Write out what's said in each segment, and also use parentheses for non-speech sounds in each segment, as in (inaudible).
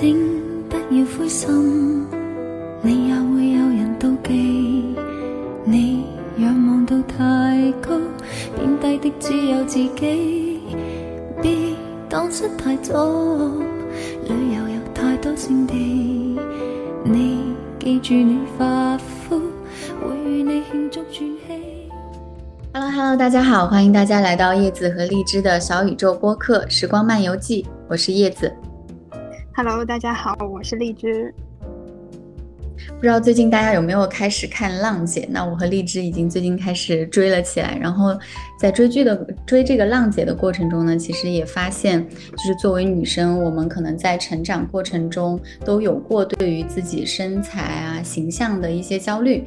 请不要灰心，你也会有人妒忌。你仰望到太高，贬低的只有自己。别当失太早，旅游有太多胜地。你记住你发肤，会与你庆祝转机。Hello Hello，大家好，欢迎大家来到叶子和荔枝的小宇宙播客《时光漫游记》，我是叶子。Hello，大家好，我是荔枝。不知道最近大家有没有开始看《浪姐》？那我和荔枝已经最近开始追了起来。然后在追剧的追这个《浪姐》的过程中呢，其实也发现，就是作为女生，我们可能在成长过程中都有过对于自己身材啊、形象的一些焦虑，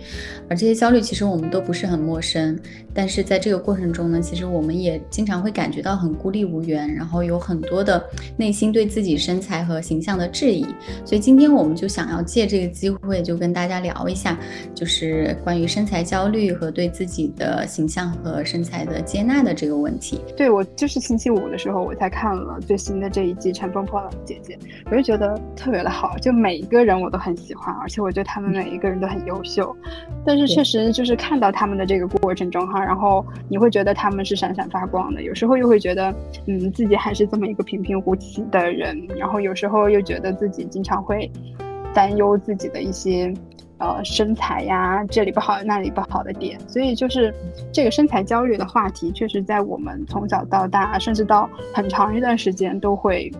而这些焦虑其实我们都不是很陌生。但是在这个过程中呢，其实我们也经常会感觉到很孤立无援，然后有很多的内心对自己身材和形象的质疑。所以今天我们就想要借这个机会，就跟大家聊一下，就是关于身材焦虑和对自己的形象和身材的接纳的这个问题。对我就是星期五的时候，我才看了最新的这一季《乘风破浪的姐姐》，我就觉得特别的好，就每一个人我都很喜欢，而且我觉得他们每一个人都很优秀。但是确实就是看到他们的这个过程中哈，然后你会觉得他们是闪闪发光的，有时候又会觉得，嗯，自己还是这么一个平平无奇的人，然后有时候又觉得自己经常会担忧自己的一些。呃，身材呀，这里不好，那里不好的点，所以就是这个身材焦虑的话题，确实在我们从小到大，甚至到很长一段时间都会，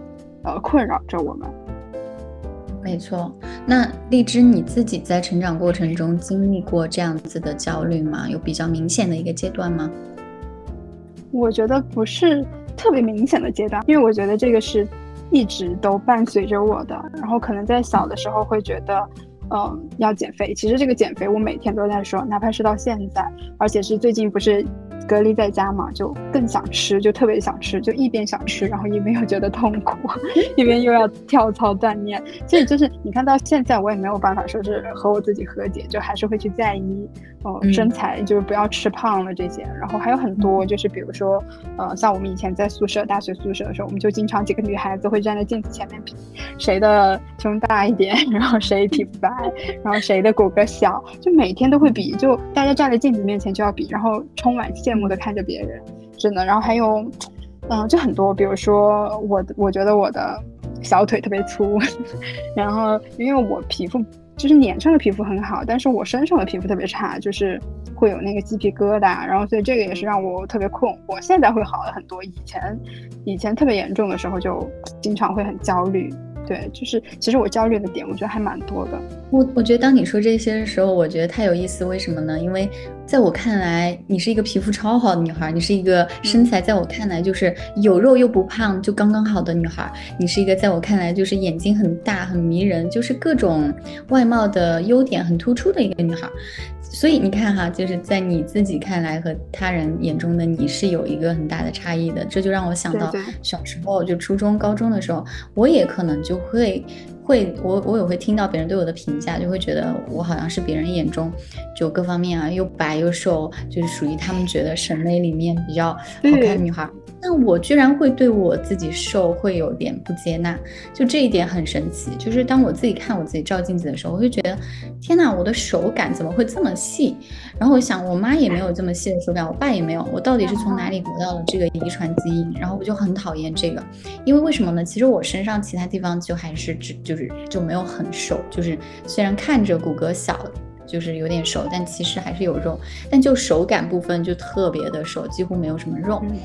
呃，困扰着我们。没错，那荔枝你自己在成长过程中经历过这样子的焦虑吗？有比较明显的一个阶段吗？我觉得不是特别明显的阶段，因为我觉得这个是一直都伴随着我的，然后可能在小的时候会觉得。嗯，要减肥。其实这个减肥我每天都在说，哪怕是到现在，而且是最近不是隔离在家嘛，就更想吃，就特别想吃，就一边想吃，然后一边又觉得痛苦，(laughs) 一边又要跳操锻炼。所以就是你看到现在，我也没有办法说是和我自己和解，就还是会去在意，呃，身材就是不要吃胖了这些。然后还有很多就是比如说，呃，像我们以前在宿舍，大学宿舍的时候，我们就经常几个女孩子会站在镜子前面比谁的胸大一点，(laughs) 然后谁皮肤白。然后谁的骨骼小，就每天都会比，就大家站在镜子面前就要比，然后充满羡慕的看着别人，真的。然后还有，嗯、呃，就很多，比如说我，我觉得我的小腿特别粗，(laughs) 然后因为我皮肤就是脸上的皮肤很好，但是我身上的皮肤特别差，就是会有那个鸡皮疙瘩，然后所以这个也是让我特别困惑。现在会好了很多，以前以前特别严重的时候就经常会很焦虑。对，就是其实我焦虑的点，我觉得还蛮多的。我我觉得当你说这些的时候，我觉得太有意思。为什么呢？因为在我看来，你是一个皮肤超好的女孩，你是一个身材在我看来就是有肉又不胖，就刚刚好的女孩。你是一个在我看来就是眼睛很大、很迷人，就是各种外貌的优点很突出的一个女孩。所以你看哈，就是在你自己看来和他人眼中的你是有一个很大的差异的。这就让我想到小时候就初中、高中的时候，我也可能就会会我我也会听到别人对我的评价，就会觉得我好像是别人眼中就各方面啊又白又瘦，就是属于他们觉得审美里面比较好看的女孩。但我居然会对我自己瘦会有点不接纳，就这一点很神奇。就是当我自己看我自己照镜子的时候，我就觉得天哪，我的手感怎么会这么细？然后我想，我妈也没有这么细的手感，我爸也没有，我到底是从哪里得到了这个遗传基因？然后我就很讨厌这个，因为为什么呢？其实我身上其他地方就还是只就是就没有很瘦，就是虽然看着骨骼小。就是有点瘦，但其实还是有肉，但就手感部分就特别的瘦，几乎没有什么肉。嗯、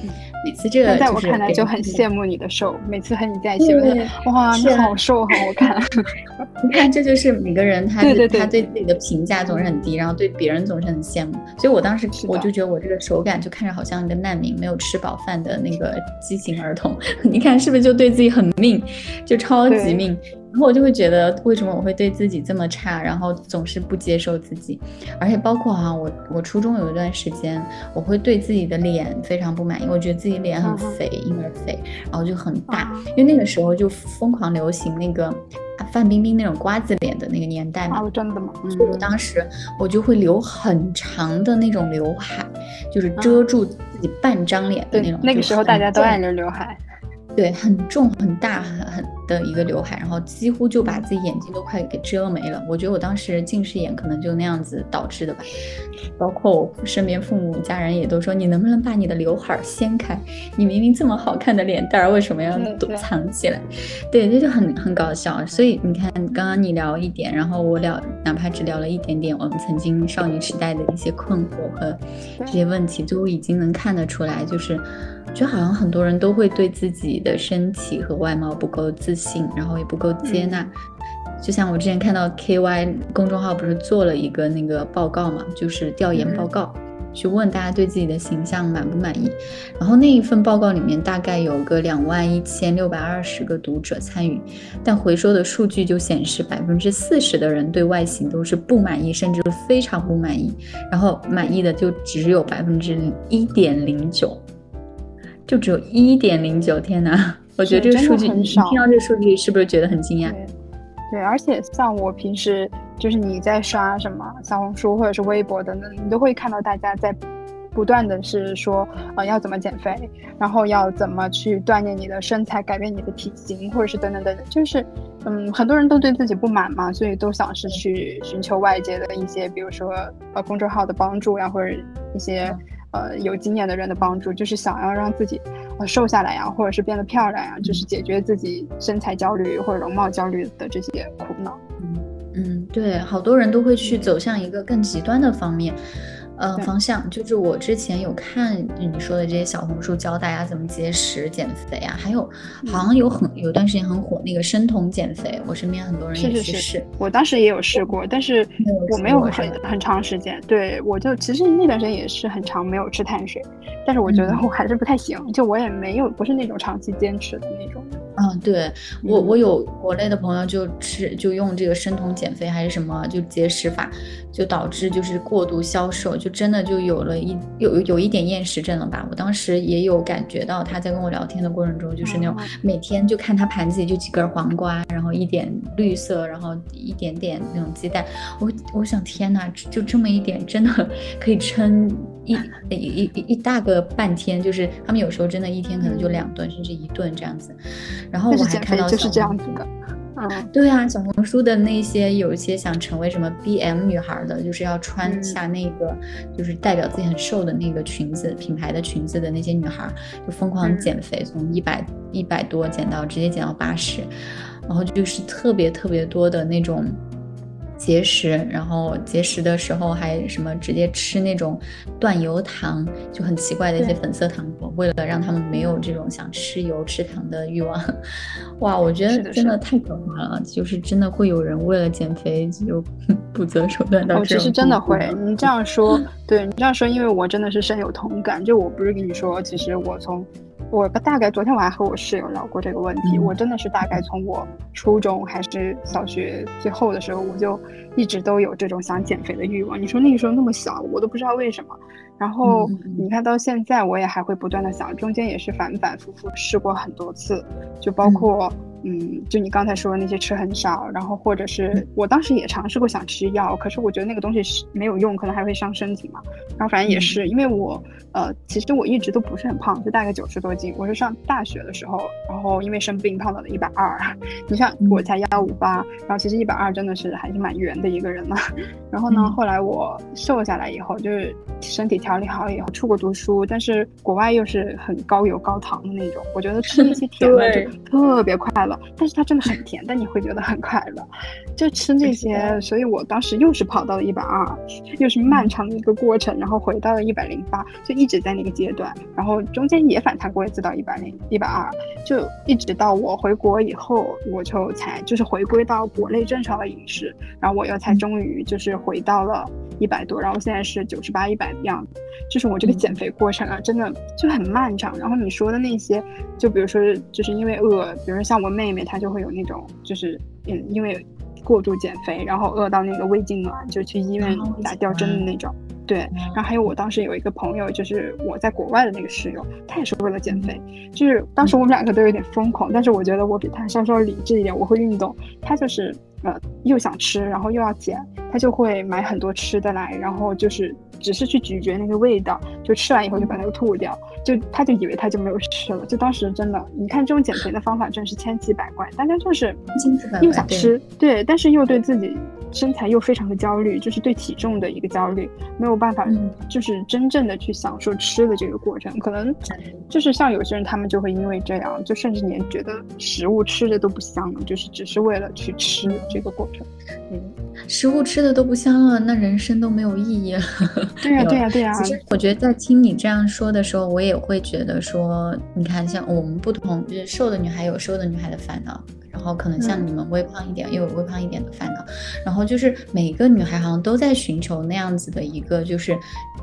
每次这个在我看来就很羡慕你的瘦，每次和你在一起，我觉得哇，你好瘦，好好看。(laughs) 你看，这就是每个人他他对自己的评价总是很低，然后对别人总是很羡慕。所以我当时我就觉得我这个手感就看着好像一个难民，没有吃饱饭的那个畸形儿童。(laughs) 你看是不是就对自己很命，就超级命？然后我就会觉得，为什么我会对自己这么差，然后总是不接受自己，而且包括哈、啊，我我初中有一段时间，我会对自己的脸非常不满意，我觉得自己脸很肥，婴儿肥，然后就很大，因为那个时候就疯狂流行那个范冰冰那种瓜子脸的那个年代嘛。哦，真的吗？嗯我当时我就会留很长的那种刘海，就是遮住自己半张脸的那种。那个时候大家都爱留刘海。对，很重很大，很很的一个刘海，然后几乎就把自己眼睛都快给遮没了。我觉得我当时近视眼可能就那样子导致的吧。包括我身边父母家人也都说，你能不能把你的刘海掀开？你明明这么好看的脸蛋儿，为什么要躲藏起来？对，这就很很搞笑。所以你看，刚刚你聊一点，然后我聊，哪怕只聊了一点点，我们曾经少女时代的一些困惑和这些问题，都已经能看得出来，就是。就好像很多人都会对自己的身体和外貌不够自信，然后也不够接纳。就像我之前看到 KY 公众号不是做了一个那个报告嘛，就是调研报告，去问大家对自己的形象满不满意。然后那一份报告里面大概有个两万一千六百二十个读者参与，但回收的数据就显示百分之四十的人对外形都是不满意，甚至非常不满意。然后满意的就只有百分之一点零九。就只有一点零九，天哪！我觉得这个数据，你听到这个数据是不是觉得很惊讶？对，而且像我平时就是你在刷什么小红书或者是微博等等，你都会看到大家在不断的是说，呃，要怎么减肥，然后要怎么去锻炼你的身材，改变你的体型，或者是等等等等，就是，嗯，很多人都对自己不满嘛，所以都想是去寻求外界的一些，比如说呃公众号的帮助呀，或者一些。呃，有经验的人的帮助，就是想要让自己呃瘦下来呀，或者是变得漂亮呀，就是解决自己身材焦虑或者容貌焦虑的这些苦恼。嗯嗯，对，好多人都会去走向一个更极端的方面。呃，方向就是我之前有看你说的这些小红书教大家怎么节食减肥啊，还有好像有很有段时间很火那个生酮减肥，我身边很多人也去试，我当时也有试过，但是我没有很很长时间，对我就其实那段时间也是很长没有吃碳水，但是我觉得我还是不太行，就我也没有不是那种长期坚持的那种。嗯，对我我有国内的朋友就吃就用这个生酮减肥还是什么就节食法，就导致就是过度消瘦，就真的就有了一有有一点厌食症了吧。我当时也有感觉到他在跟我聊天的过程中，就是那种每天就看他盘子里就几根黄瓜，然后一点绿色，然后一点点那种鸡蛋。我我想天哪，就这么一点真的 (laughs) 可以撑一一一一大个半天，就是他们有时候真的一天可能就两顿甚至一顿这样子。然后我还看到就是这样子的，嗯，对啊，小红书的那些有一些想成为什么 BM 女孩的，就是要穿下那个就是代表自己很瘦的那个裙子，品牌的裙子的那些女孩，就疯狂减肥，从一百一百多减到直接减到八十，然后就是特别特别多的那种。节食，然后节食的时候还什么直接吃那种断油糖，就很奇怪的一些粉色糖果，为了让他们没有这种想吃油吃糖的欲望。(laughs) 哇，我觉得真的太可怕了，就是真的会有人为了减肥就 (laughs) 不择手段到这其实真的会，你这样说，对你这样说，因为我真的是深有同感。就我不是跟你说，其实我从。我大概昨天我还和我室友聊过这个问题，我真的是大概从我初中还是小学最后的时候，我就一直都有这种想减肥的欲望。你说那个时候那么小，我都不知道为什么。然后你看到现在，我也还会不断的想，中间也是反反复复试过很多次，就包括。嗯，就你刚才说的那些吃很少，然后或者是我当时也尝试过想吃药，可是我觉得那个东西是没有用，可能还会伤身体嘛。然后反正也是，因为我呃，其实我一直都不是很胖，就大概九十多斤。我是上大学的时候，然后因为生病胖到了一百二。(laughs) 你像我才幺五八，然后其实一百二真的是还是蛮圆的一个人嘛。(laughs) 然后呢，后来我瘦下来以后，就是身体调理好了以后，出国读书，但是国外又是很高油高糖的那种，我觉得吃那些甜的就特别快乐。但是它真的很 (laughs) 甜，但你会觉得很快乐，就吃这些。所以我当时又是跑到了一百二，又是漫长的一个过程，然后回到了一百零八，就一直在那个阶段。然后中间也反弹过一次到一百零一百二，就一直到我回国以后，我就才就是回归到国内正常的饮食，然后我又才终于就是回到了一百多，然后现在是九十八、一百的样子。就是我这个减肥过程啊，真的就很漫长。然后你说的那些，就比如说就是因为饿，比如说像我妹妹，她就会有那种，就是嗯，因为过度减肥，然后饿到那个胃痉挛，就去医院打吊针的那种。对，然后还有我当时有一个朋友，就是我在国外的那个室友，他也是为了减肥。就是当时我们两个都有点疯狂，但是我觉得我比他稍稍理智一点，我会运动，他就是呃又想吃，然后又要减，他就会买很多吃的来，然后就是只是去咀嚼那个味道，就吃完以后就把它吐掉，就他就以为他就没有吃了。就当时真的，你看这种减肥的方法真是千奇百怪，大家就是又想吃，对，但是又对自己。身材又非常的焦虑，就是对体重的一个焦虑，没有办法，就是真正的去享受吃的这个过程。可能就是像有些人，他们就会因为这样，就甚至连觉得食物吃的都不香了，就是只是为了去吃这个过程。嗯，食物吃的都不香了，那人生都没有意义了。对呀，对呀，对呀。其实我觉得在听你这样说的时候，我也会觉得说，你看，像我们不同，就是瘦的女孩有瘦的女孩的烦恼。然后可能像你们微胖一点，又有微胖一点的烦恼，然后就是每个女孩好像都在寻求那样子的一个就是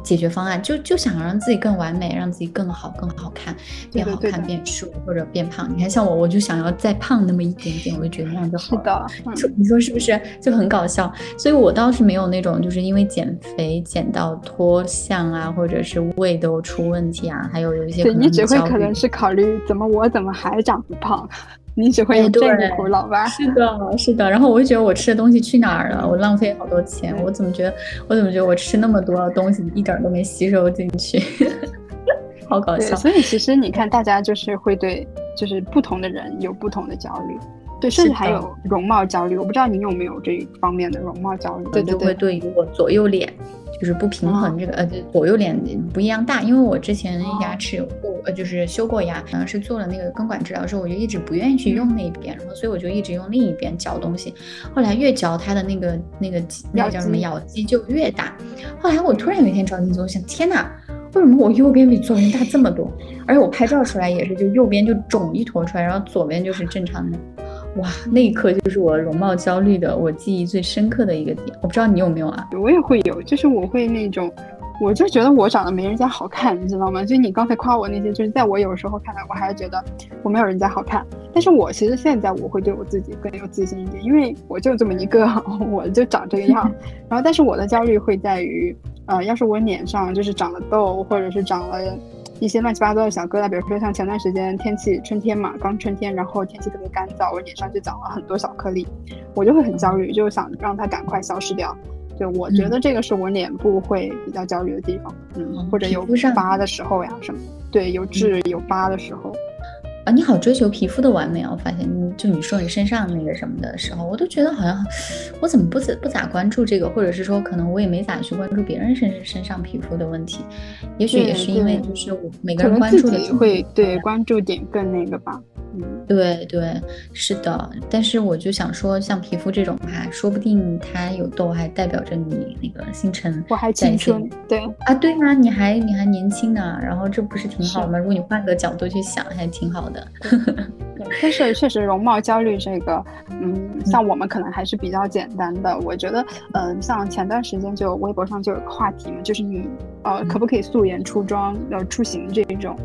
解决方案，就就想让自己更完美，让自己更好、更好看，变好看、变瘦或者变胖。你看像我，我就想要再胖那么一点点，我就觉得那样就好了。是的，(laughs) 你说是不是就很搞笑？所以我倒是没有那种就是因为减肥减到脱相啊，或者是胃都出问题啊，还有有一些对你只会可能是考虑怎么我怎么还长不胖。你只会有这个苦恼吧？是的，是的。然后我就觉得我吃的东西去哪儿了？我浪费好多钱。我怎么觉得？我怎么觉得我吃那么多东西一点都没吸收进去？(laughs) 好搞笑。所以其实你看，大家就是会对，就是不同的人有不同的焦虑。对，甚至还有容貌焦虑。我不知道你有没有这一方面的容貌焦虑？对，就会对于我左右脸。就是不平衡，这个呃左右脸不一样大，因为我之前牙齿有过，呃就是修过牙，好像是做了那个根管治疗之后，我就一直不愿意去用那一边，然后所以我就一直用另一边嚼东西，后来越嚼它的那个那个那个叫什么咬肌就越大，后来我突然有一天着急做，我想天哪，为什么我右边比左边大这么多？而且我拍照出来也是，就右边就肿一坨出来，然后左边就是正常的。哇，那一刻就是我容貌焦虑的，我记忆最深刻的一个点。我不知道你有没有啊？我也会有，就是我会那种，我就觉得我长得没人家好看，你知道吗？就你刚才夸我那些，就是在我有时候看来，我还是觉得我没有人家好看。但是我其实现在我会对我自己更有自信一点，因为我就这么一个，(laughs) 我就长这个样。(laughs) 然后，但是我的焦虑会在于，呃，要是我脸上就是长了痘，或者是长了。一些乱七八糟的小疙瘩，比如说像前段时间天气春天嘛，刚春天，然后天气特别干燥，我脸上就长了很多小颗粒，我就会很焦虑，就想让它赶快消失掉。对，我觉得这个是我脸部会比较焦虑的地方，嗯，或者有疤的时候呀什么，对，有痣有疤的时候。啊，你好追求皮肤的完美啊！我发现，就你说你身上那个什么的时候，我都觉得好像我怎么不怎不咋关注这个，或者是说可能我也没咋去关注别人身身上皮肤的问题，也许也是因为就是我每个人关注的会对关注点更那个吧。嗯对对，是的，但是我就想说，像皮肤这种哈，说不定它有痘，还代表着你那个新陈我还青春，对啊，对啊，你还你还年轻呢，然后这不是挺好吗？如果你换个角度去想，还挺好的。但是确实容貌焦虑这个，嗯，像我们可能还是比较简单的。我觉得，嗯，像前段时间就微博上就有个话题嘛，就是你呃可不可以素颜出妆呃出行这一种。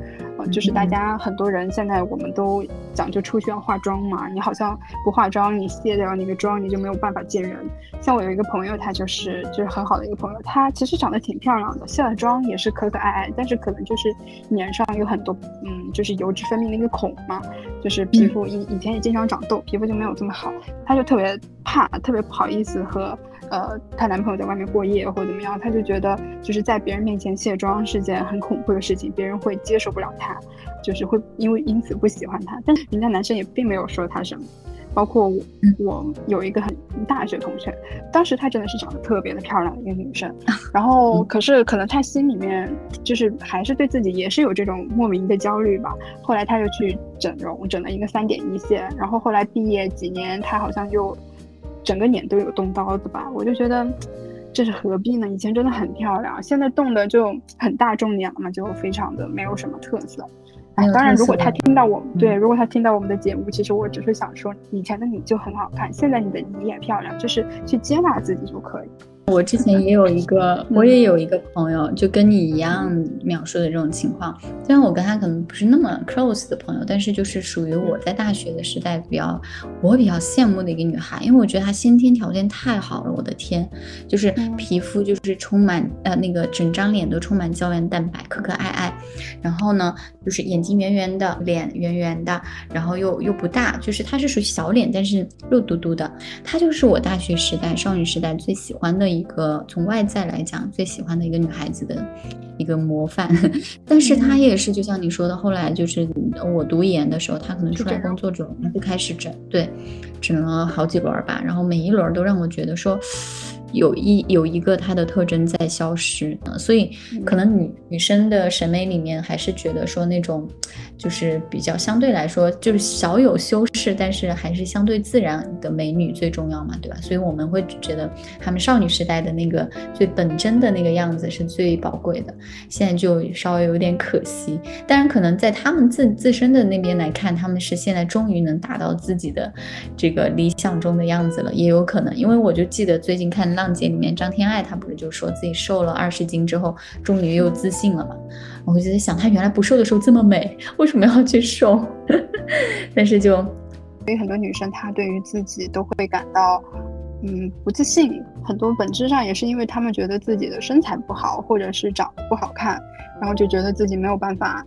就是大家很多人现在我们都讲究出去要化妆嘛，你好像不化妆，你卸掉那个妆，你就没有办法见人。像我有一个朋友，他就是就是很好的一个朋友，他其实长得挺漂亮的，卸了妆也是可可爱爱，但是可能就是脸上有很多嗯，就是油脂分泌的一个孔嘛，就是皮肤以以前也经常长痘，皮肤就没有这么好，他就特别怕，特别不好意思和。呃，她男朋友在外面过夜或者怎么样，她就觉得就是在别人面前卸妆是件很恐怖的事情，别人会接受不了她，就是会因为因此不喜欢她。但是人家男生也并没有说她什么，包括我，我有一个很大学同学，当时她真的是长得特别的漂亮的一个女生，然后可是可能她心里面就是还是对自己也是有这种莫名的焦虑吧。后来她又去整容，整了一个三点一线，然后后来毕业几年，她好像又。整个脸都有动刀子吧，我就觉得这是何必呢？以前真的很漂亮，现在动的就很大众脸了嘛，就非常的没有什么特色。哎，当然，如果他听到我们对，如果他听到我们的节目，其实我只是想说，以前的你就很好看，现在你的你也漂亮，就是去接纳自己就可以。我之前也有一个，我也有一个朋友，就跟你一样描述的这种情况。虽然我跟他可能不是那么 close 的朋友，但是就是属于我在大学的时代比较，我比较羡慕的一个女孩，因为我觉得她先天条件太好了。我的天，就是皮肤就是充满呃那个整张脸都充满胶原蛋白，可可爱爱。然后呢，就是眼睛圆圆的，脸圆圆的，然后又又不大，就是她是属于小脸，但是肉嘟嘟的。她就是我大学时代少女时代最喜欢的。一个从外在来讲最喜欢的一个女孩子的一个模范，但是她也是就像你说的，后来就是我读研的时候，她可能出来工作之后就开始整，对，整了好几轮吧，然后每一轮都让我觉得说。有一有一个它的特征在消失，所以可能女女生的审美里面还是觉得说那种，就是比较相对来说就是小有修饰，但是还是相对自然的美女最重要嘛，对吧？所以我们会觉得她们少女时代的那个最本真的那个样子是最宝贵的，现在就稍微有点可惜。当然，可能在她们自自身的那边来看，她们是现在终于能达到自己的这个理想中的样子了，也有可能，因为我就记得最近看。浪姐里面张天爱，她不是就说自己瘦了二十斤之后，终于又自信了嘛？我就在想，她原来不瘦的时候这么美，为什么要去瘦？(laughs) 但是就，所以很多女生她对于自己都会感到，嗯，不自信。很多本质上也是因为她们觉得自己的身材不好，或者是长得不好看，然后就觉得自己没有办法，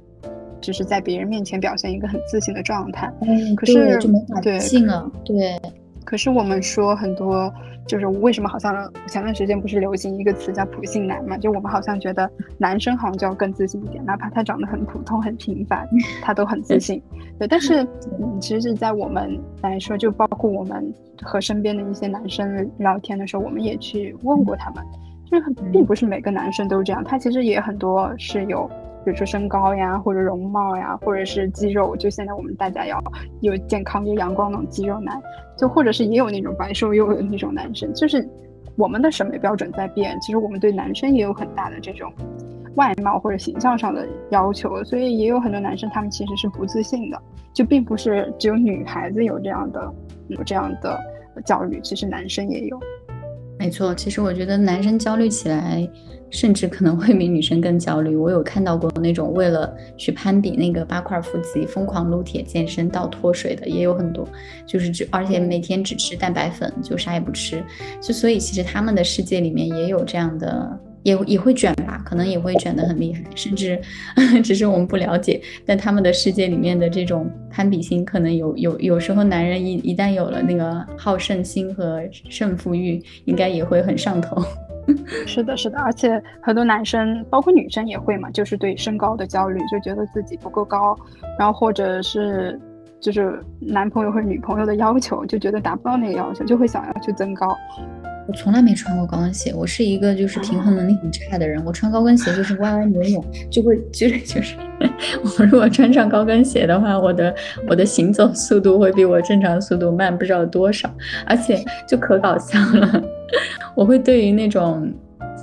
就是在别人面前表现一个很自信的状态。嗯，可是就没法自信了。对。可是我们说很多，就是为什么好像前段时间不是流行一个词叫“普信男”嘛？就我们好像觉得男生好像就要更自信一点，哪怕他长得很普通、很平凡，他都很自信。对，但是嗯，其实是在我们来说，就包括我们和身边的一些男生聊天的时候，我们也去问过他们，就是并不是每个男生都这样，他其实也很多是有。比如说身高呀，或者容貌呀，或者是肌肉，就现在我们大家要有健康、有阳光那种肌肉男，就或者是也有那种白瘦幼的那种男生，就是我们的审美标准在变。其实我们对男生也有很大的这种外貌或者形象上的要求，所以也有很多男生他们其实是不自信的，就并不是只有女孩子有这样的有这样的焦虑，其实男生也有。没错，其实我觉得男生焦虑起来。甚至可能会比女生更焦虑。我有看到过那种为了去攀比那个八块腹肌，疯狂撸铁健身到脱水的，也有很多。就是只而且每天只吃蛋白粉，就啥也不吃。就所以其实他们的世界里面也有这样的，也也会卷吧，可能也会卷得很厉害。甚至 (laughs) 只是我们不了解，但他们的世界里面的这种攀比心，可能有有有时候男人一一旦有了那个好胜心和胜负欲，应该也会很上头。(laughs) 是的，是的，而且很多男生，包括女生也会嘛，就是对身高的焦虑，就觉得自己不够高，然后或者是就是男朋友或者女朋友的要求，就觉得达不到那个要求，就会想要去增高。我从来没穿过高跟鞋，我是一个就是平衡能力很差的人。我穿高跟鞋就是歪歪扭扭，就会就是就是，(laughs) 我如果穿上高跟鞋的话，我的我的行走速度会比我正常速度慢不知道多少，而且就可搞笑了。(laughs) 我会对于那种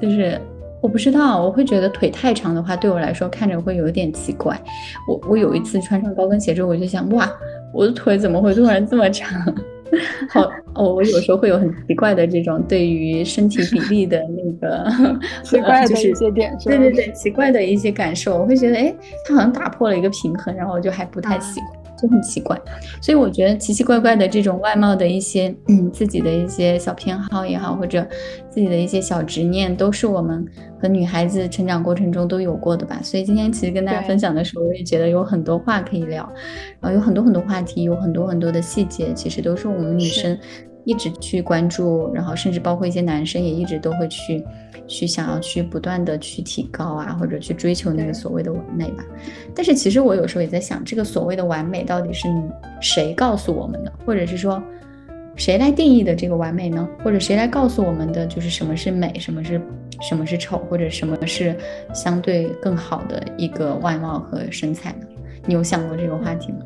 就是我不知道，我会觉得腿太长的话，对我来说看着会有点奇怪。我我有一次穿上高跟鞋之后，我就想哇，我的腿怎么会突然这么长？(laughs) 好，哦，我有时候会有很奇怪的这种对于身体比例的那个 (laughs) 奇怪的一些点，对对对，奇怪的一些感受，我会觉得，哎，它好像打破了一个平衡，然后我就还不太喜欢。就很奇怪，所以我觉得奇奇怪怪的这种外貌的一些，嗯，自己的一些小偏好也好，或者自己的一些小执念，都是我们和女孩子成长过程中都有过的吧。所以今天其实跟大家分享的时候，我也觉得有很多话可以聊，然后有很多很多话题，有很多很多的细节，其实都是我们女生一直去关注，然后甚至包括一些男生也一直都会去。去想要去不断的去提高啊，或者去追求那个所谓的完美吧。但是其实我有时候也在想，这个所谓的完美到底是谁告诉我们的，或者是说谁来定义的这个完美呢？或者谁来告诉我们的就是什么是美，什么是什么是丑，或者什么是相对更好的一个外貌和身材呢？你有想过这个话题吗？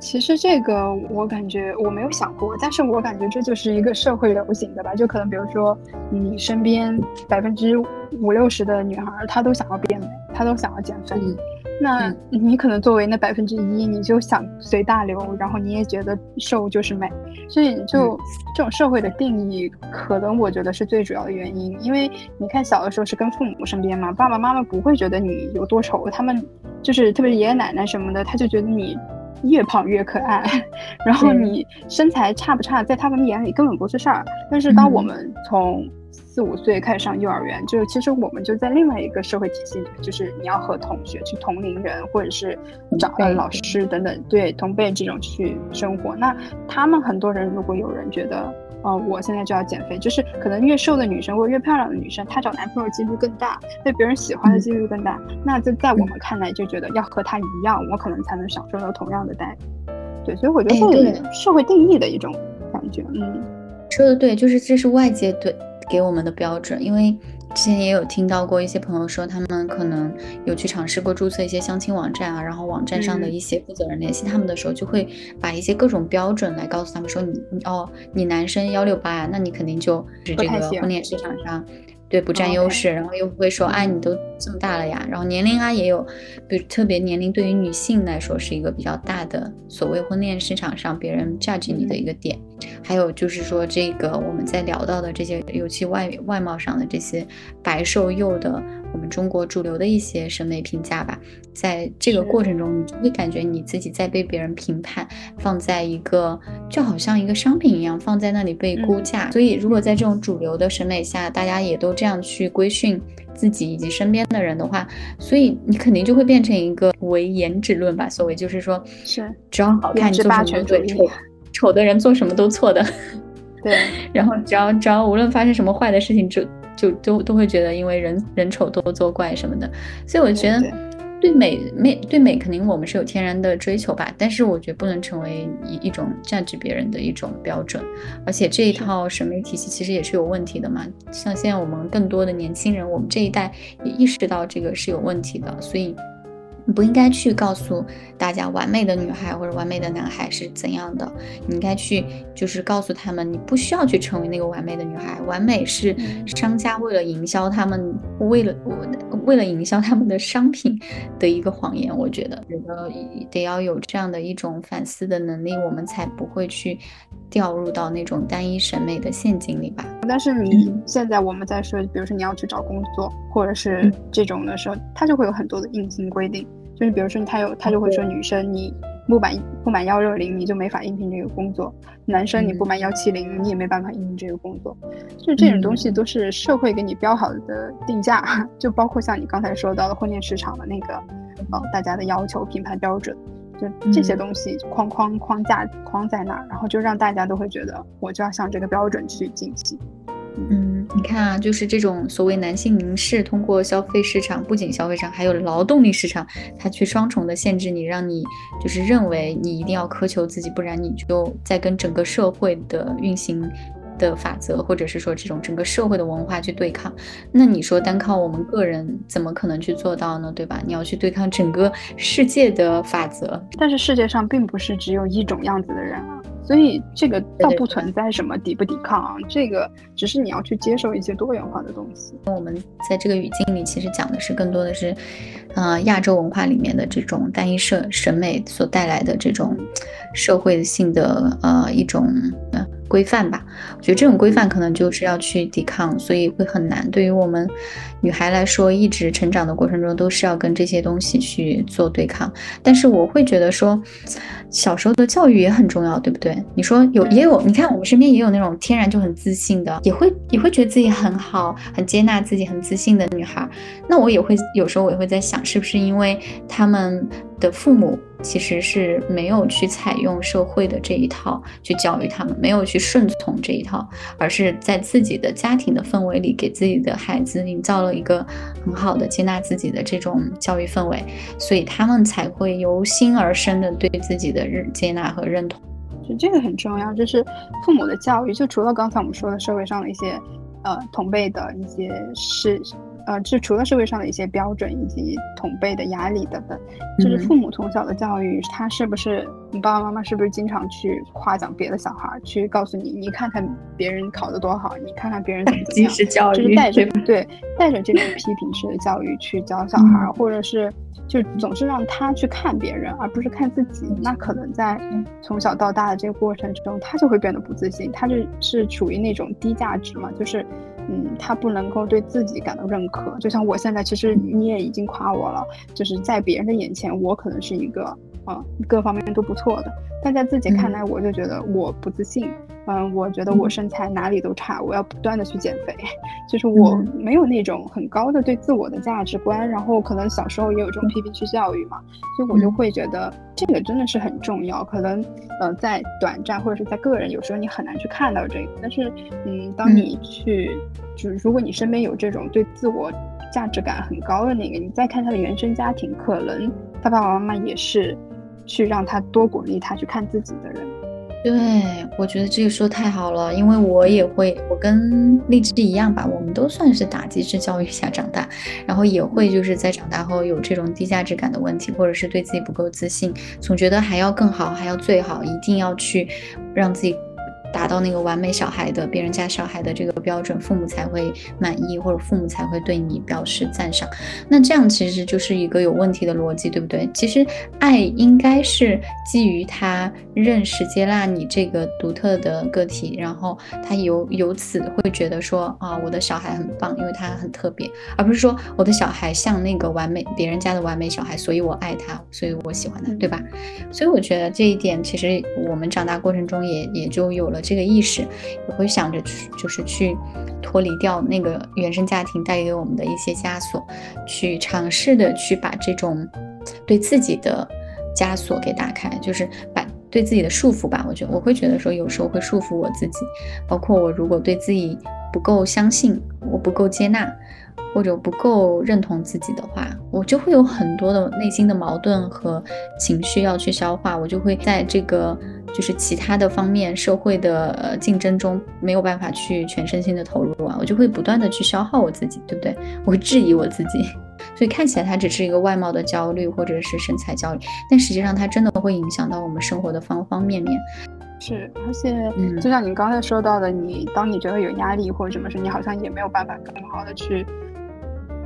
其实这个我感觉我没有想过，但是我感觉这就是一个社会流行的吧，就可能比如说你身边百分之五六十的女孩，她都想要变美，她都想要减肥，那你可能作为那百分之一，你就想随大流，然后你也觉得瘦就是美，所以就这种社会的定义，可能我觉得是最主要的原因，因为你看小的时候是跟父母身边嘛，爸爸妈妈不会觉得你有多丑，他们就是特别是爷爷奶奶什么的，他就觉得你。越胖越可爱，然后你身材差不差，在他们眼里根本不是事儿。但是当我们从四五岁开始上幼儿园，就其实我们就在另外一个社会体系里，就是你要和同学去同龄人，或者是找老师等等，对同辈这种去生活。那他们很多人，如果有人觉得哦，我现在就要减肥，就是可能越瘦的女生或者越漂亮的女生，她找男朋友几率更大，被别人喜欢的几率更大。那在在我们看来，就觉得要和她一样，我可能才能享受到同样的待遇。对，所以我觉得这是社会定义的一种感觉。嗯，说的对，就是这是外界对给我们的标准，因为。之前也有听到过一些朋友说，他们可能有去尝试过注册一些相亲网站啊，然后网站上的一些负责人联系他们的时候，就会把一些各种标准来告诉他们说，你哦，你男生幺六八，那你肯定就是这个婚恋市场上。对，不占优势，然后又不会说，哎，你都这么大了呀。然后年龄啊也有，比如特别年龄对于女性来说是一个比较大的所谓婚恋市场上别人 judge 你的一个点。还有就是说，这个我们在聊到的这些，尤其外外貌上的这些白瘦幼的，我们中国主流的一些审美评价吧，在这个过程中，你就会感觉你自己在被别人评判，放在一个就好像一个商品一样放在那里被估价。所以，如果在这种主流的审美下，大家也都。这样去规训自己以及身边的人的话，所以你肯定就会变成一个唯颜值论吧。所谓就是说，是只要好看做什么对，丑 (laughs) 丑的人做什么都错的。对，(laughs) 然后只要只要无论发生什么坏的事情，就就都都会觉得因为人人丑多作怪什么的。所以我觉得。对美美对美肯定我们是有天然的追求吧，但是我觉得不能成为一一种价值别人的一种标准，而且这一套审美体系其实也是有问题的嘛。像现在我们更多的年轻人，我们这一代也意识到这个是有问题的，所以。不应该去告诉大家完美的女孩或者完美的男孩是怎样的，你应该去就是告诉他们，你不需要去成为那个完美的女孩，完美是商家为了营销他们，为了为了营销他们的商品的一个谎言。我觉得，觉得得要有这样的一种反思的能力，我们才不会去掉入到那种单一审美的陷阱里吧。但是你现在我们在说，比如说你要去找工作，或者是这种的时候，它就会有很多的硬性规定。就是比如说，他有他就会说，女生你不满不满幺六零，你就没法应聘这个工作；男生你不满幺七零，你也没办法应聘这个工作。就这种东西都是社会给你标好的定价，(laughs) 就包括像你刚才说到的婚恋市场的那个，呃，大家的要求、品牌标准，就这些东西框框框架框在那儿，然后就让大家都会觉得我就要向这个标准去进行。嗯，你看啊，就是这种所谓男性凝视，通过消费市场，不仅消费上，还有劳动力市场，它去双重的限制你，让你就是认为你一定要苛求自己，不然你就在跟整个社会的运行的法则，或者是说这种整个社会的文化去对抗。那你说单靠我们个人怎么可能去做到呢？对吧？你要去对抗整个世界的法则。但是世界上并不是只有一种样子的人啊。所以这个倒不存在什么抵不抵抗啊，这个只是你要去接受一些多元化的东西。我们在这个语境里，其实讲的是更多的是，呃，亚洲文化里面的这种单一社审美所带来的这种社会性的呃一种规范吧。我觉得这种规范可能就是要去抵抗，所以会很难。对于我们女孩来说，一直成长的过程中都是要跟这些东西去做对抗。但是我会觉得说。小时候的教育也很重要，对不对？你说有也有，你看我们身边也有那种天然就很自信的，也会也会觉得自己很好，很接纳自己，很自信的女孩。那我也会有时候我也会在想，是不是因为他们的父母其实是没有去采用社会的这一套去教育他们，没有去顺从这一套，而是在自己的家庭的氛围里给自己的孩子营造了一个很好的接纳自己的这种教育氛围，所以他们才会由心而生的对自己的。认接纳和认同，就这个很重要。就是父母的教育，就除了刚才我们说的社会上的一些，呃，同辈的一些事。呃，就除了社会上的一些标准以及同辈的压力等等，就是父母从小的教育，他是不是你爸爸妈妈是不是经常去夸奖别的小孩，去告诉你，你看看别人考得多好，你看看别人怎么怎么样，就是带着对带着这种批评式的教育去教小孩，或者是就总是让他去看别人，而不是看自己，那可能在从小到大的这个过程中，他就会变得不自信，他就是处于那种低价值嘛，就是。嗯，他不能够对自己感到认可，就像我现在，其实你也已经夸我了，就是在别人的眼前，我可能是一个，呃，各方面都不错的，但在自己看来，我就觉得我不自信，嗯，我觉得我身材哪里都差，我要不断的去减肥，就是我没有那种很高的对自我的价值观，然后可能小时候也有这种批评式教育嘛，所以我就会觉得这个真的是很重要。可能呃在短暂或者是在个人，有时候你很难去看到这个，但是嗯，当你去就是如果你身边有这种对自我价值感很高的那个，你再看他的原生家庭，可能他爸爸妈妈也是去让他多鼓励他去看自己的人。对，我觉得这个说太好了，因为我也会，我跟荔枝一样吧，我们都算是打击式教育下长大，然后也会就是在长大后有这种低价值感的问题，或者是对自己不够自信，总觉得还要更好，还要最好，一定要去让自己。达到那个完美小孩的别人家小孩的这个标准，父母才会满意，或者父母才会对你表示赞赏。那这样其实就是一个有问题的逻辑，对不对？其实爱应该是基于他认识、接纳你这个独特的个体，然后他由由此会觉得说啊，我的小孩很棒，因为他很特别，而不是说我的小孩像那个完美别人家的完美小孩，所以我爱他，所以我喜欢他，对吧？所以我觉得这一点其实我们长大过程中也也就有了。这个意识也会想着去，就是去脱离掉那个原生家庭带给我们的一些枷锁，去尝试的去把这种对自己的枷锁给打开，就是把对自己的束缚吧。我觉得我会觉得说，有时候会束缚我自己，包括我如果对自己不够相信，我不够接纳。或者不够认同自己的话，我就会有很多的内心的矛盾和情绪要去消化，我就会在这个就是其他的方面社会的竞争中没有办法去全身心的投入啊，我就会不断的去消耗我自己，对不对？(laughs) 我会质疑我自己，所以看起来它只是一个外貌的焦虑或者是身材焦虑，但实际上它真的会影响到我们生活的方方面面。是，而且就像你刚才说到的，你当你觉得有压力或者什么时，你好像也没有办法更好的去。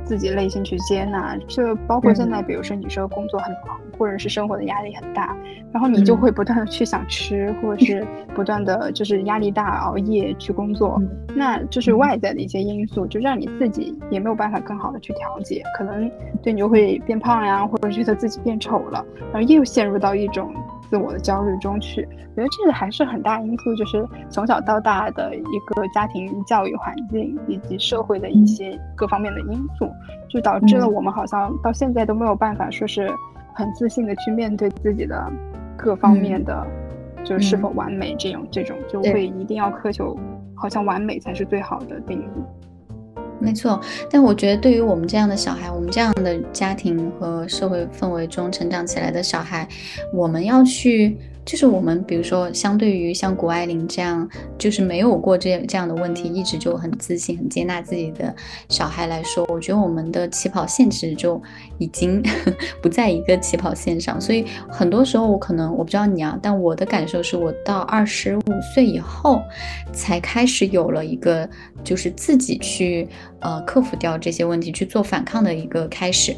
自己内心去接纳，就包括现在，比如说你说工作很忙，或者是生活的压力很大，然后你就会不断的去想吃，或者是 (laughs) 不断的就是压力大熬夜去工作，那。就是外在的一些因素，就让你自己也没有办法更好的去调节，可能对你就会变胖呀，或者觉得自己变丑了，然后又陷入到一种。自我的焦虑中去，我觉得这个还是很大因素，就是从小到大的一个家庭教育环境以及社会的一些各方面的因素，就导致了我们好像到现在都没有办法说是很自信的去面对自己的各方面的，就是否完美这种这种就会一定要苛求，好像完美才是最好的定义。没错，但我觉得对于我们这样的小孩，我们这样的家庭和社会氛围中成长起来的小孩，我们要去。就是我们，比如说，相对于像谷爱凌这样，就是没有过这这样的问题，一直就很自信、很接纳自己的小孩来说，我觉得我们的起跑线其实就已经 (laughs) 不在一个起跑线上。所以很多时候，我可能我不知道你啊，但我的感受是我到二十五岁以后，才开始有了一个就是自己去呃克服掉这些问题、去做反抗的一个开始。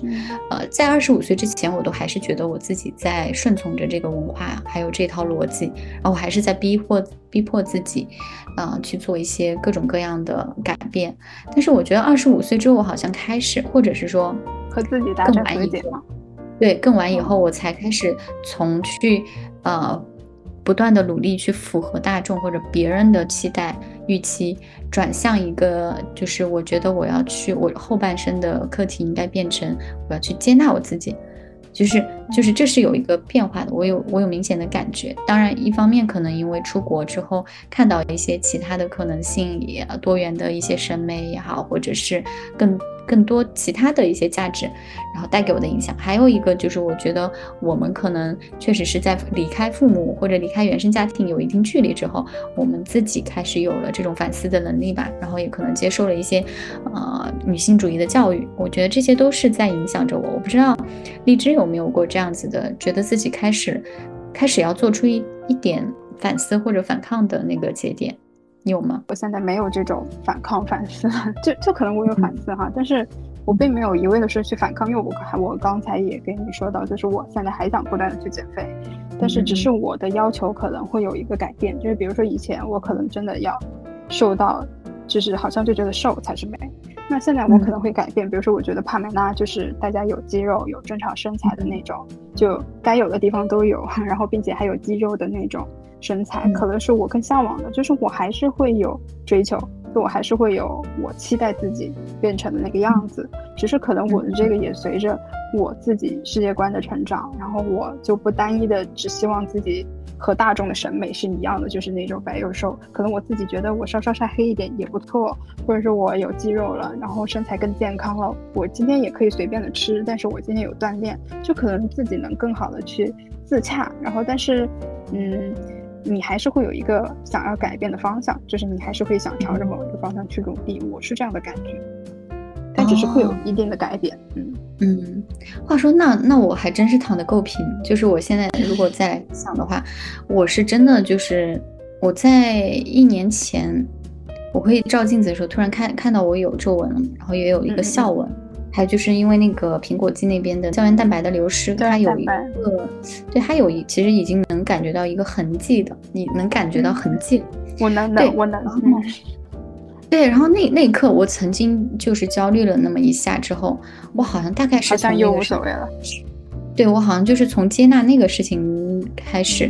呃，在二十五岁之前，我都还是觉得我自己在顺从着这个文化，还有。这套逻辑，然后我还是在逼迫逼迫自己，啊，去做一些各种各样的改变。但是我觉得二十五岁之后，我好像开始，或者是说和自己达成和解吗。对，更完以后，我才开始从去呃不断的努力去符合大众或者别人的期待预期，转向一个就是我觉得我要去我后半生的课题应该变成我要去接纳我自己。就是就是这是有一个变化的，我有我有明显的感觉。当然，一方面可能因为出国之后看到一些其他的可能性，也多元的一些审美也好，或者是更。更多其他的一些价值，然后带给我的影响，还有一个就是，我觉得我们可能确实是在离开父母或者离开原生家庭有一定距离之后，我们自己开始有了这种反思的能力吧，然后也可能接受了一些呃女性主义的教育，我觉得这些都是在影响着我。我不知道荔枝有没有过这样子的，觉得自己开始开始要做出一一点反思或者反抗的那个节点。有吗？我现在没有这种反抗反思，(laughs) 就就可能我有反思哈，但是我并没有一味的说去反抗，因为我我刚才也跟你说到，就是我现在还想不断的去减肥，但是只是我的要求可能会有一个改变，就是比如说以前我可能真的要瘦到，就是好像就觉得瘦才是美，那现在我可能会改变，比如说我觉得帕梅拉就是大家有肌肉有正常身材的那种，就该有的地方都有，(laughs) 然后并且还有肌肉的那种。身材，嗯。可能是我更向往的，就是我还是会有追求，就我还是会有我期待自己变成的那个样子，只是可能我的这个也随着我自己世界观的成长，然后我就不单一的只希望自己和大众的审美是一样的，就是那种白幼瘦，可能我自己觉得我稍稍晒黑一点也不错，或者是我有肌肉了，然后身材更健康了，我今天也可以随便的吃，但是我今天有锻炼，就可能自己能更好的去自洽，然后但是，嗯，你还是会有一个想要改变的方向，就是你还是会想朝着某一个方向去努力，我是这样的感觉，只是会有哦一定的改变，嗯。嗯，话说那那我还真是躺得够平，就是我现在如果再来 (laughs) 想的话，我是真的就是我在一年前，我会照镜子的时候，突然看看到我有皱纹了，然后也有一个笑纹，还有就是因为那个苹果肌那边的胶原蛋白的流失，胶它有一个，对它有一其实已经能感觉到一个痕迹的，你能感觉到嗯痕迹。我能能，我能对，然后那那一刻，我曾经就是焦虑了那么一下之后，我好像大概是好像又无所谓了。对我好像就是从接纳那个事情开始，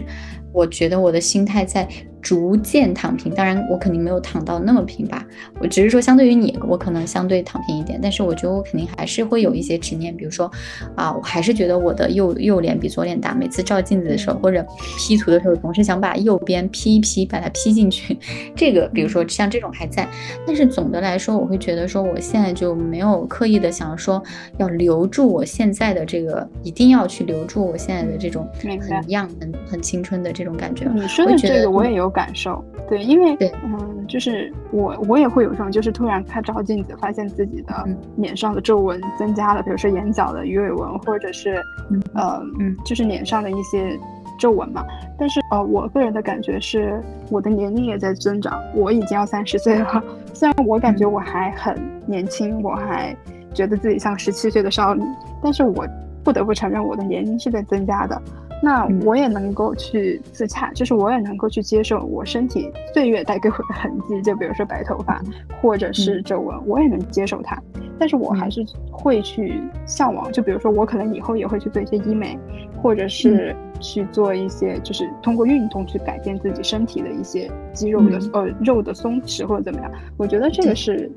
我觉得我的心态在逐渐躺平。当然，我肯定没有躺到那么平吧，我只是说相对于你，我可能相对躺平一点。但是我觉得我肯定还是会有一些执念，比如说啊，我还是觉得我的右右脸比左脸大。每次照镜子的时候或者 P 图的时候，总是想把右边 P 一 P，把它 P 进去。(laughs) 这个比如说像这种还在，但是总的来说，我会觉得说我现在就没有刻意的想要说要留住我现在的这个，一定要去留住我现在的这种很 young、很很青春的这种感觉。你说的这个我也有感受，对，因为嗯，就是我我也会有这种，就是突然看照镜子，发现自己的嗯脸上的皱纹增加了，比如说眼角的鱼尾纹，或者是嗯呃嗯就是脸上的一些皱纹嘛。但是呃，我个人的感觉是，我的年龄也在增长，我已经要三十岁了。虽然我感觉嗯我还很年轻，我还觉得自己像十七岁的少女，但是我不得不承认，我的年龄是在增加的。那嗯我也能够去自洽，就是我也能够去接受我身体岁月带给我的痕迹，就比如说白头发或者是皱纹，我也能接受它。但是我还是会去向往，就比如说我可能以后也会去做一些医美，或者是去做一些就是通过运动去改变自己身体的一些肌肉的、嗯呃肉的松弛或者怎么样。我觉得这个是。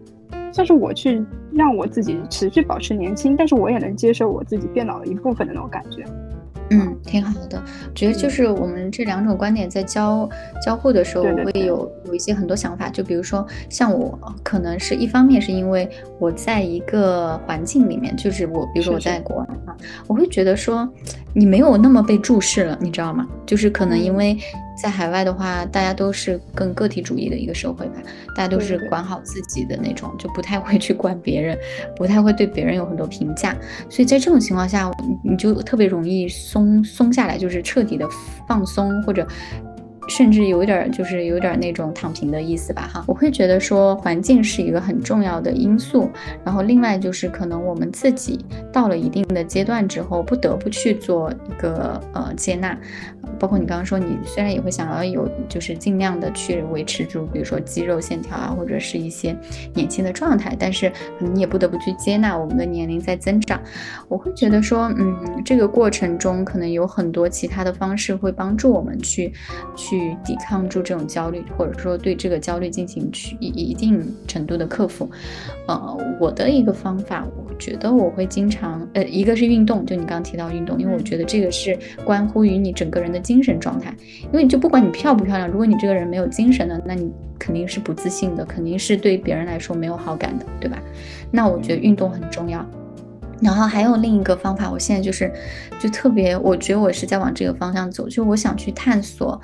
算是我去让我自己持续保持年轻，但是我也能接受我自己变老的一部分的那种感觉。嗯，挺好的。觉得就是我们这两种观点在交交互的时候，我会有有一些很多想法。就比如说，像我可能是一方面是因为我在一个环境里面，就是我，比如说我在国外啊，我会觉得说你没有那么被注视了，你知道吗？就是可能因嗯为在海外的话，大家都是更个体主义的一个社会吧，大家都是管好自己的那种，就不太会去管别人，(laughs) 不太会对别人有很多评价。所以在这种情况下，你就特别容易松松下来，就是彻底的放松，或者甚至有点就是有点那种躺平的意思吧，哈。我会觉得说环境是一个很重要的因素，然后另外就是可能我们自己到了一定的阶段之后，不得不去做一个呃接纳，包括你刚刚说你虽然也会想要有就是尽量的去维持住，比如说肌肉线条啊，或者是一些年轻的状态，但是你也不得不去接纳我们的年龄在增长。我会觉得说，嗯，这个过程中可能有很多其他的方式会帮助我们去去抵抗住这种焦虑，或者说对这个焦虑进行去一一定程度的克服。呃，我的一个方法，我觉得我会经常，呃，一个是运动，就你刚刚提到运动，因为我嗯觉得这个是关乎于你整个人的精神状态。因为你就不管你漂不漂亮，如果你这个人没有精神的，那你肯定是不自信的，肯定是对别人来说没有好感的，对吧？那我觉得运动很重要。然后还有另一个方法，我现在就是，就特别，我觉得我是在往这个方向走，就我想去探索，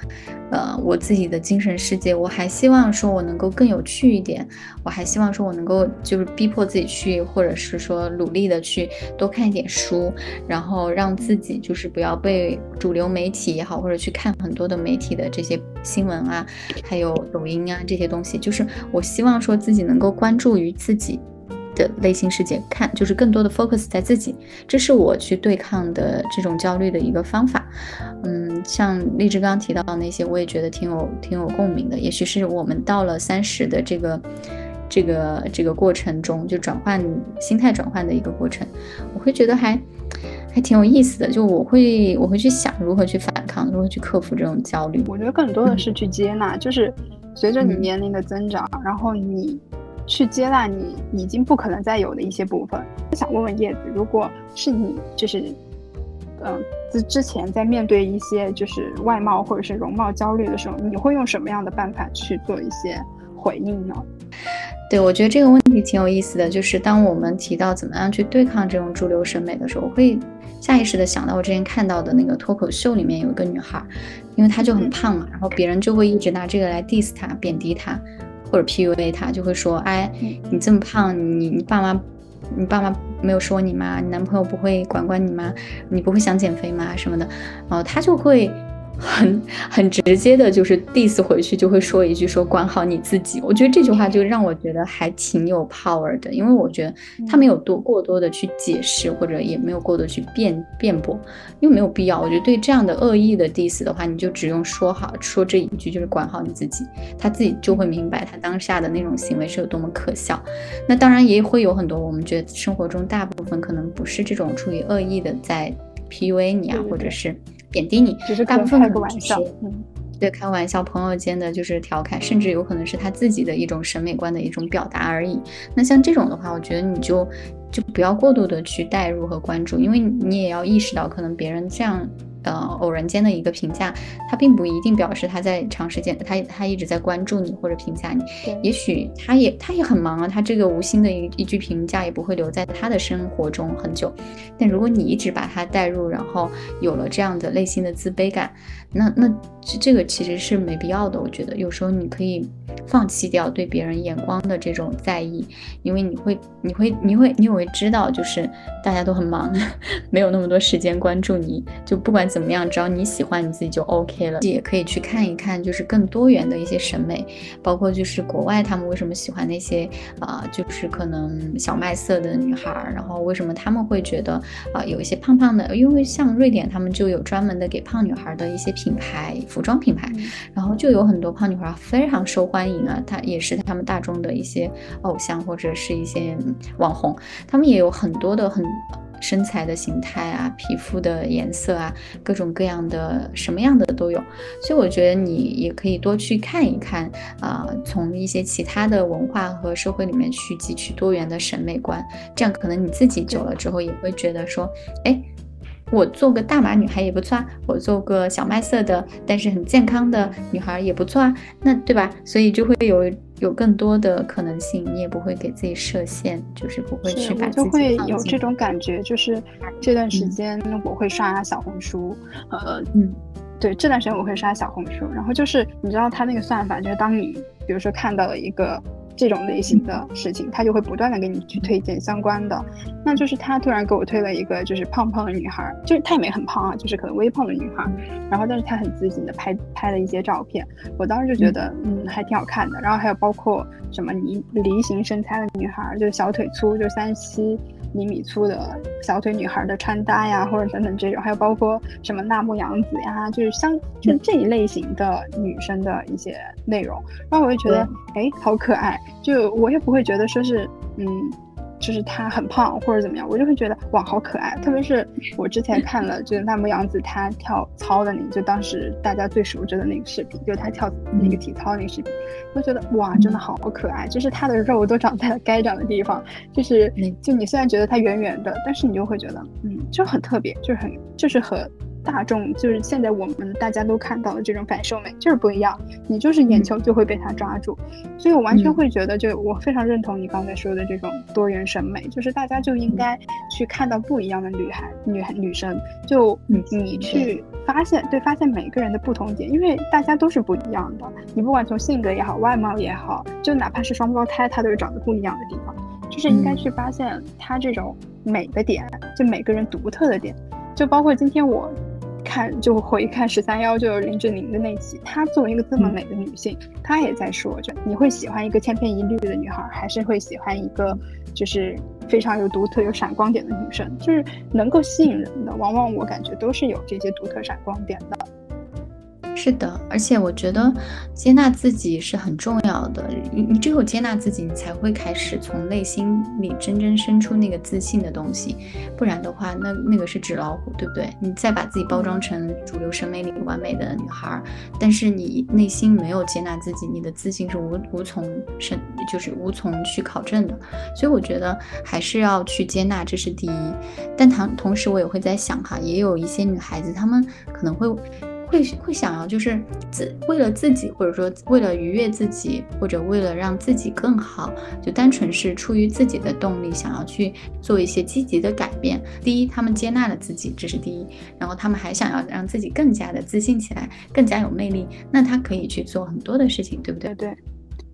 呃，我自己的精神世界。我还希望说我能够更有趣一点，我还希望说我能够就是逼迫自己去，或者是说努力的去多看一点书，然后让自己就是不要被主流媒体也好，或者去看很多的媒体的这些新闻啊，还有抖音啊这些东西，就是我希望说自己能够关注于自己。的内心世界看，就是更多的 focus 在自己，这是我去对抗的这种焦虑的一个方法。嗯，像荔枝刚刚提到的那些，我也觉得挺有挺有共鸣的。也许是我们到了三十的这个这个这个过程中，就转换心态转换的一个过程，我会觉得还还挺有意思的。就我会我会去想如何去反抗。如何去克服这种焦虑？我觉得更多的是去接纳，就是随着你嗯年龄的增长，然后你去接纳你已经不可能再有的一些部分。想问问叶子，如果是你，就是嗯，之之前在面对一些就是外貌或者是容貌焦虑的时候，你会用什么样的办法去做一些回应呢？对，我觉得这个问题挺有意思的，就是当我们提到怎么样去对抗这种主流审美的时候，我会下意识的想到我之前看到的那个脱口秀里面有一个女孩，因为她就很嗯胖嘛，然后别人就会一直拿这个来 diss 她、贬低她，或者 PUA 他，就会说，哎，你这么胖，你你爸妈。你爸妈没有说你吗？你男朋友不会管管你吗？你不会想减肥吗？什么的，然后她就会很很直接的，就是 diss 回去，就会说一句说管好你自己。我觉得这句话就让我觉得还挺有 power 的，因为我觉得他没有多过多的去解释，或者也没有过多去辩辩驳，因为没有必要。我觉得对这样的恶意的 diss 的话，你就只用说好说这一句，就是管好你自己，他自己就会明白他当下的那种行为是有多么可笑。那当然也会有很多我们觉得生活中大部分可能不是这种出于恶意的在 PUA 你啊，或者是贬低你，只是大部分开个玩笑，嗯，对，开玩笑，朋友间的就是调侃，甚至有可能是他自己的一种审美观的一种表达而已。那像这种的话，我觉得你就就不要过度的去代入和关注，因为你也要意识到，可能别人这样呃偶然间的一个评价，他并不一定表示他在长时间他他一直在关注你或者评价你，也许他也他也很忙啊，他这个无心的一一句评价也不会留在他的生活中很久。但如果你一直把他带入，然后有了这样的内心的自卑感，那那这这个其实是没必要的。我觉得有时候你可以放弃掉对别人眼光的这种在意，因为你会你会你会你会知道，就是大家都很忙，(laughs) 没有那么多时间关注你。就不管怎么样，只要你喜欢你自己就 OK 了。也可以去看一看，就是更多元的一些审美，包括就是国外他们为什么喜欢那些啊、就是可能小麦色的女孩，然后为什么他们会觉得啊、有一些胖胖的，因为像瑞典他们就有专门的给胖女孩的一些品牌，服装品牌，然后就有很多胖女孩非常受欢迎啊，她也是他们大众的一些偶像或者是一些嗯网红，他们也有很多的很。身材的形态啊，皮肤的颜色啊，各种各样的什么样的都有，所以我觉得你也可以多去看一看啊、从一些其他的文化和社会里面去汲取多元的审美观，这样可能你自己久了之后也会觉得说，哎，我做个大码女孩也不错啊，我做个小麦色的，但是很健康的女孩也不错啊，那对吧？所以就会有有更多的可能性，你也不会给自己设限，就是不会去把自己我就会有这种感觉，就是这段时嗯间我会刷小红书，呃，嗯对，这段时间我会刷小红书，然后就是你知道它那个算法，就是当你比如说看到了一个这种类型的事情，他就会不断的给你去推荐相关的。那就是他突然给我推了一个就是胖胖的女孩，就是她也没很胖啊，就是可能微胖的女孩，然后但是她很自信的拍拍了一些照片，我当时就觉得嗯还挺好看的。然后还有包括什么梨梨形身材的女孩，就是小腿粗，就三十七厘米粗的小腿女孩的穿搭呀，或者等等这种，还有包括什么纳木杨子呀，就是像就是这一类型的女生的一些内容，然后我就觉得哎好可爱，就我也不会觉得说是嗯。就是她很胖或者怎么样，我就会觉得哇好可爱。特别是我之前看了 (laughs) 就是大木洋子她跳操的那个，就当时大家最熟知的那个视频，就是她跳那个体操那个视频，我就觉得哇真的好可爱，就是她的肉都长在了该长的地方，就是嗯。就你虽然觉得她圆圆的，但是你就会觉得嗯就很特别，就是很就是和大众就是现在我们大家都看到的这种反瘦美就是不一样，你就是眼球就会被它抓住，所以我完全嗯。会觉得，就我非常认同你刚才说的这种多元审美，就是大家就应该去看到不一样的女孩、女孩、女生，就嗯你去发现，对，发现每个人的不同点，因为大家都是不一样的，你不管从性格也好，外貌也好，就哪怕是双胞胎，他都有长得不一样的地方，就是应该嗯。去发现他这种美的点，就每个人独特的点，就包括今天我。看就回看十三幺，就是林志玲的那期，她作为一个这么美的女性，她也在说，着你会喜欢一个千篇一律的女孩，还是会喜欢一个就是非常有独特、有闪光点的女生？就是能够吸引人的，往往我感觉都是有这些独特闪光点的。是的，而且我觉得接纳自己是很重要的。你你只有接纳自己，你才会开始从内心里真正生出那个自信的东西。不然的话，那那个是纸老虎，对不对？你再把自己包装成主流审美里完美的女孩，但是你内心没有接纳自己，你的自信是无无从生，就是无从去考证的。所以我觉得还是要去接纳，这是第一。但同同时，我也会在想哈，也有一些女孩子，她们可能会。会会想要就是自为了自己，或者说为了愉悦自己，或者为了让自己更好，就单纯是出于自己的动力，想要去做一些积极的改变。第一，他们接纳了自己，这是第一。然后他们还想要让自己更加的自信起来，更加有魅力。那他可以去做很多的事情，对不对？对。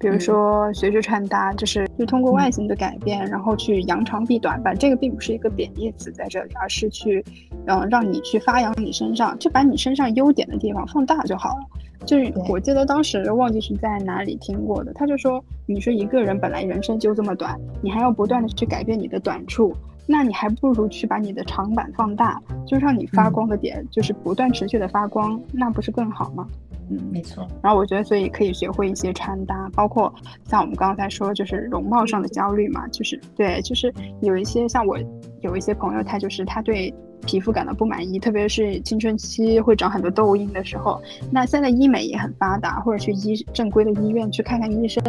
比如说学学穿搭，就是就通过外形的改变，然后去扬长避短吧。这个并不是一个贬义词在这里，而是去，嗯，让你去发扬你身上，就把你身上优点的地方放大就好了。就是我记得当时忘记是在哪里听过的，他就说，你说一个人本来人生就这么短，你还要不断的去改变你的短处，那你还不如去把你的长板放大，就让你发光的点就是不断持续的发光，那不是更好吗？嗯，没错。然后我觉得，所以可以学会一些穿搭，包括像我们刚才说，就是容貌上的焦虑嘛，就是对，就是有一些像我有一些朋友，他就是他对皮肤感到不满意，特别是青春期会长很多痘印的时候。那现在医美也很发达，或者去医正规的医院去看看医生，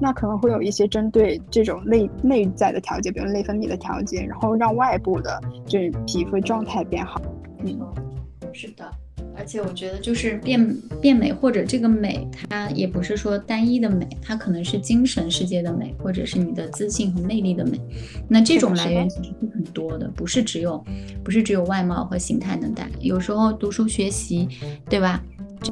那可能会有一些针对这种内内在的调节，比如内分泌的调节，然后让外部的就是皮肤状态变好。嗯，是的。而且我觉得，就是变变美，或者这个美，它也不是说单一的美，它可能是精神世界的美，或者是你的自信和魅力的美。那这种来源其实是很多的，不是只有，不是只有外貌和形态能带来。有时候读书学习，对吧？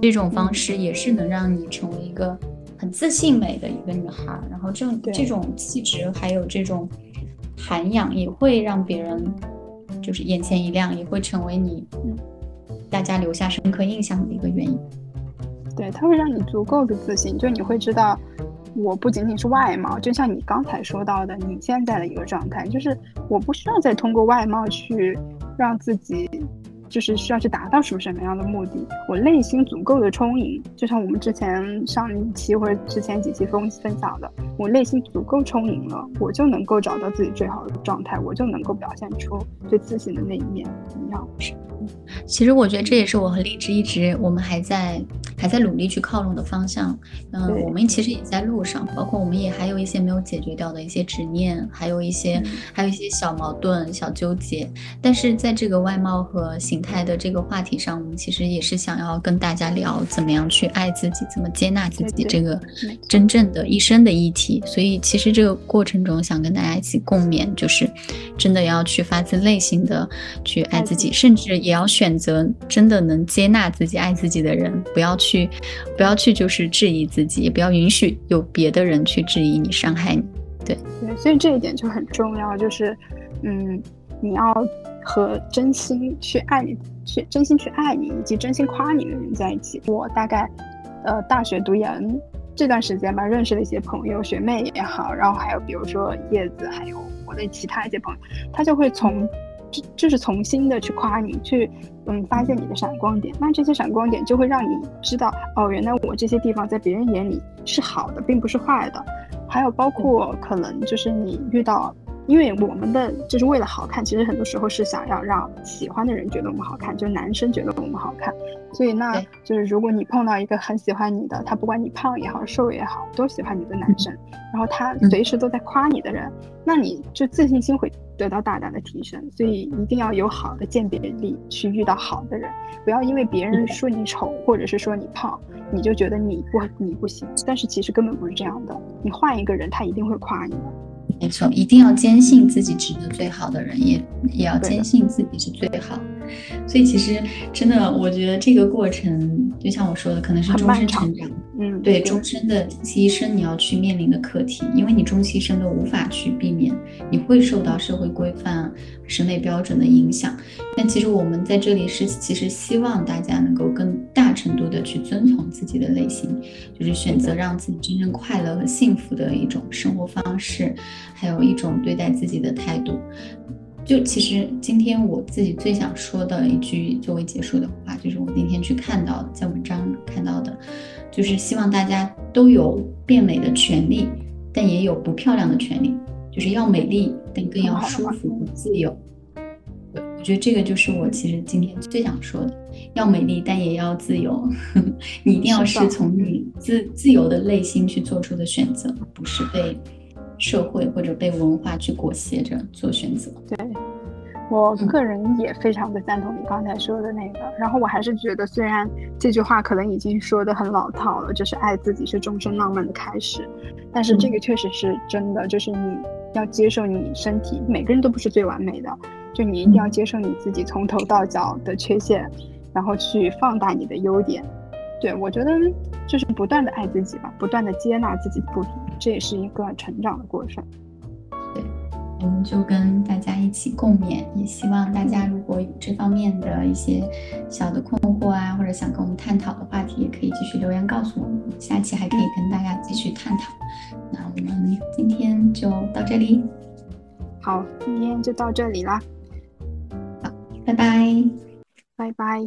这种方式也是能让你成为一个很自信美的一个女孩。然后这这种气质还有这种涵养，也会让别人就是眼前一亮，也会成为你。大家留下深刻印象的一个原因，对，它会让你足够的自信，就你会知道，我不仅仅是外貌，就像你刚才说到的，你现在的一个状态，就是我不需要再通过外貌去让自己。就是需要去达到什么什么样的目的？我内心足够的充盈，就像我们之前上一期或者之前几期分分享的，我内心足够充盈了，我就能够找到自己最好的状态，我就能够表现出最自信的那一面。一样是。其实我觉得这也是我和荔枝一直我们还在还在努力去靠拢的方向。嗯，我们其实也在路上，包括我们也还有一些没有解决掉的一些执念，还有一些还有一些小矛盾、小纠结。但是在这个外貌和形态的这个话题上，我们其实也是想要跟大家聊怎么样去爱自己，怎么接纳自己这个真正的一生的议题。所以其实这个过程中想跟大家一起共勉，就是真的要去发自内心的去爱自己，甚至。也要选择真的能接纳自己、爱自己的人，不要去，不要去就是质疑自己，也不要允许有别的人去质疑你、伤害你。对对，所以这一点就很重要，就是，嗯，你要和真心去爱你、去真心去爱你以及真心夸你的人在一起。我大概，呃，大学读研这段时间吧，认识了一些朋友、学妹也好，然后还有比如说叶子，还有我的其他一些朋友，他就会从。就是重新的去夸你，去嗯发现你的闪光点，那这些闪光点就会让你知道，哦，原来我这些地方在别人眼里是好的，并不是坏的。还有包括可能就是你遇到，因为我们的就是为了好看，其实很多时候是想要让喜欢的人觉得我们好看，就男生觉得我们好看。所以那就是如果你碰到一个很喜欢你的，他不管你胖也好，瘦也好，都喜欢你的男生，然后他随时都在夸你的人，那你就自信心会。得到大大的提升，所以一定要有好的鉴别力，去遇到好的人，不要因为别人说你丑，或者是说你胖，你就觉得你不你不行。但是其实根本不是这样的，你换一个人，他一定会夸你的。没错，一定要坚信自己值得最好的人，也也要坚信自己是最好。所以其实真的，我觉得这个过程，就像我说的，可能是终身成长。嗯，对，终身的终其一生你要去面临的课题，因为你终其一生都无法去避免，你会受到社会规范、审美标准的影响。但其实我们在这里是，其实希望大家能够更大程度的去遵从自己的内心，就是选择让自己真正快乐和幸福的一种生活方式，还有一种对待自己的态度。就其实今天我自己最想说的一句作为结束的话，就是我那天去看到的，在文章看到的，就是希望大家都有变美的权利，但也有不漂亮的权利，就是要美丽，但更要舒服和、自由。我觉得这个就是我其实今天最想说的，要美丽，但也要自由。(laughs) 你一定要是从你自自由的内心去做出的选择，不是被。社会或者被文化去裹挟着做选择。对我个人也非常的赞同你刚才说的那个。然后我还是觉得，虽然这句话可能已经说的很老套了，就是爱自己是终身浪漫的开始，但是这个确实是真的。就是你要接受你身体，每个人都不是最完美的，就你一定要接受你自己从头到脚的缺陷，然后去放大你的优点。对我觉得就是不断的爱自己吧，不断的接纳自己的不足。这也是一个成长的过程。对，我们就跟大家一起共勉，也希望大家如果有这方面的一些小的困惑啊，或者想跟我们探讨的话题，也可以继续留言告诉我们，下期还可以跟大家继续探讨。那我们今天就到这里。好，今天就到这里啦。好，拜拜，拜拜。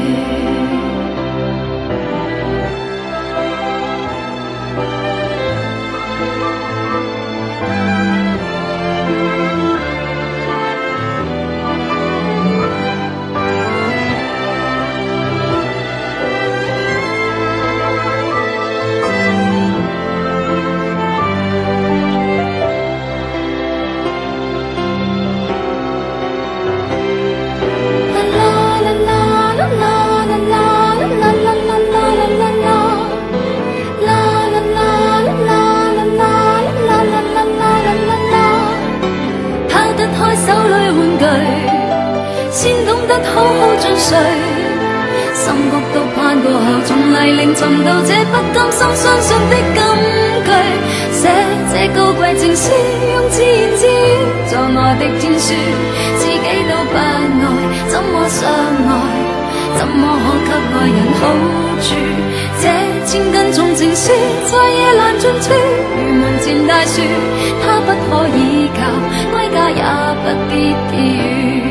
碎。心谷都攀过后，从泥泞寻到这不甘心相信的金句，写这高贵情书，用自言自语作我的天书，自己都不爱，怎么相爱？怎么可给爱人好处？这千斤重情书，在夜阑尽处，如门前大树，它不可依靠，归家也不必寄语。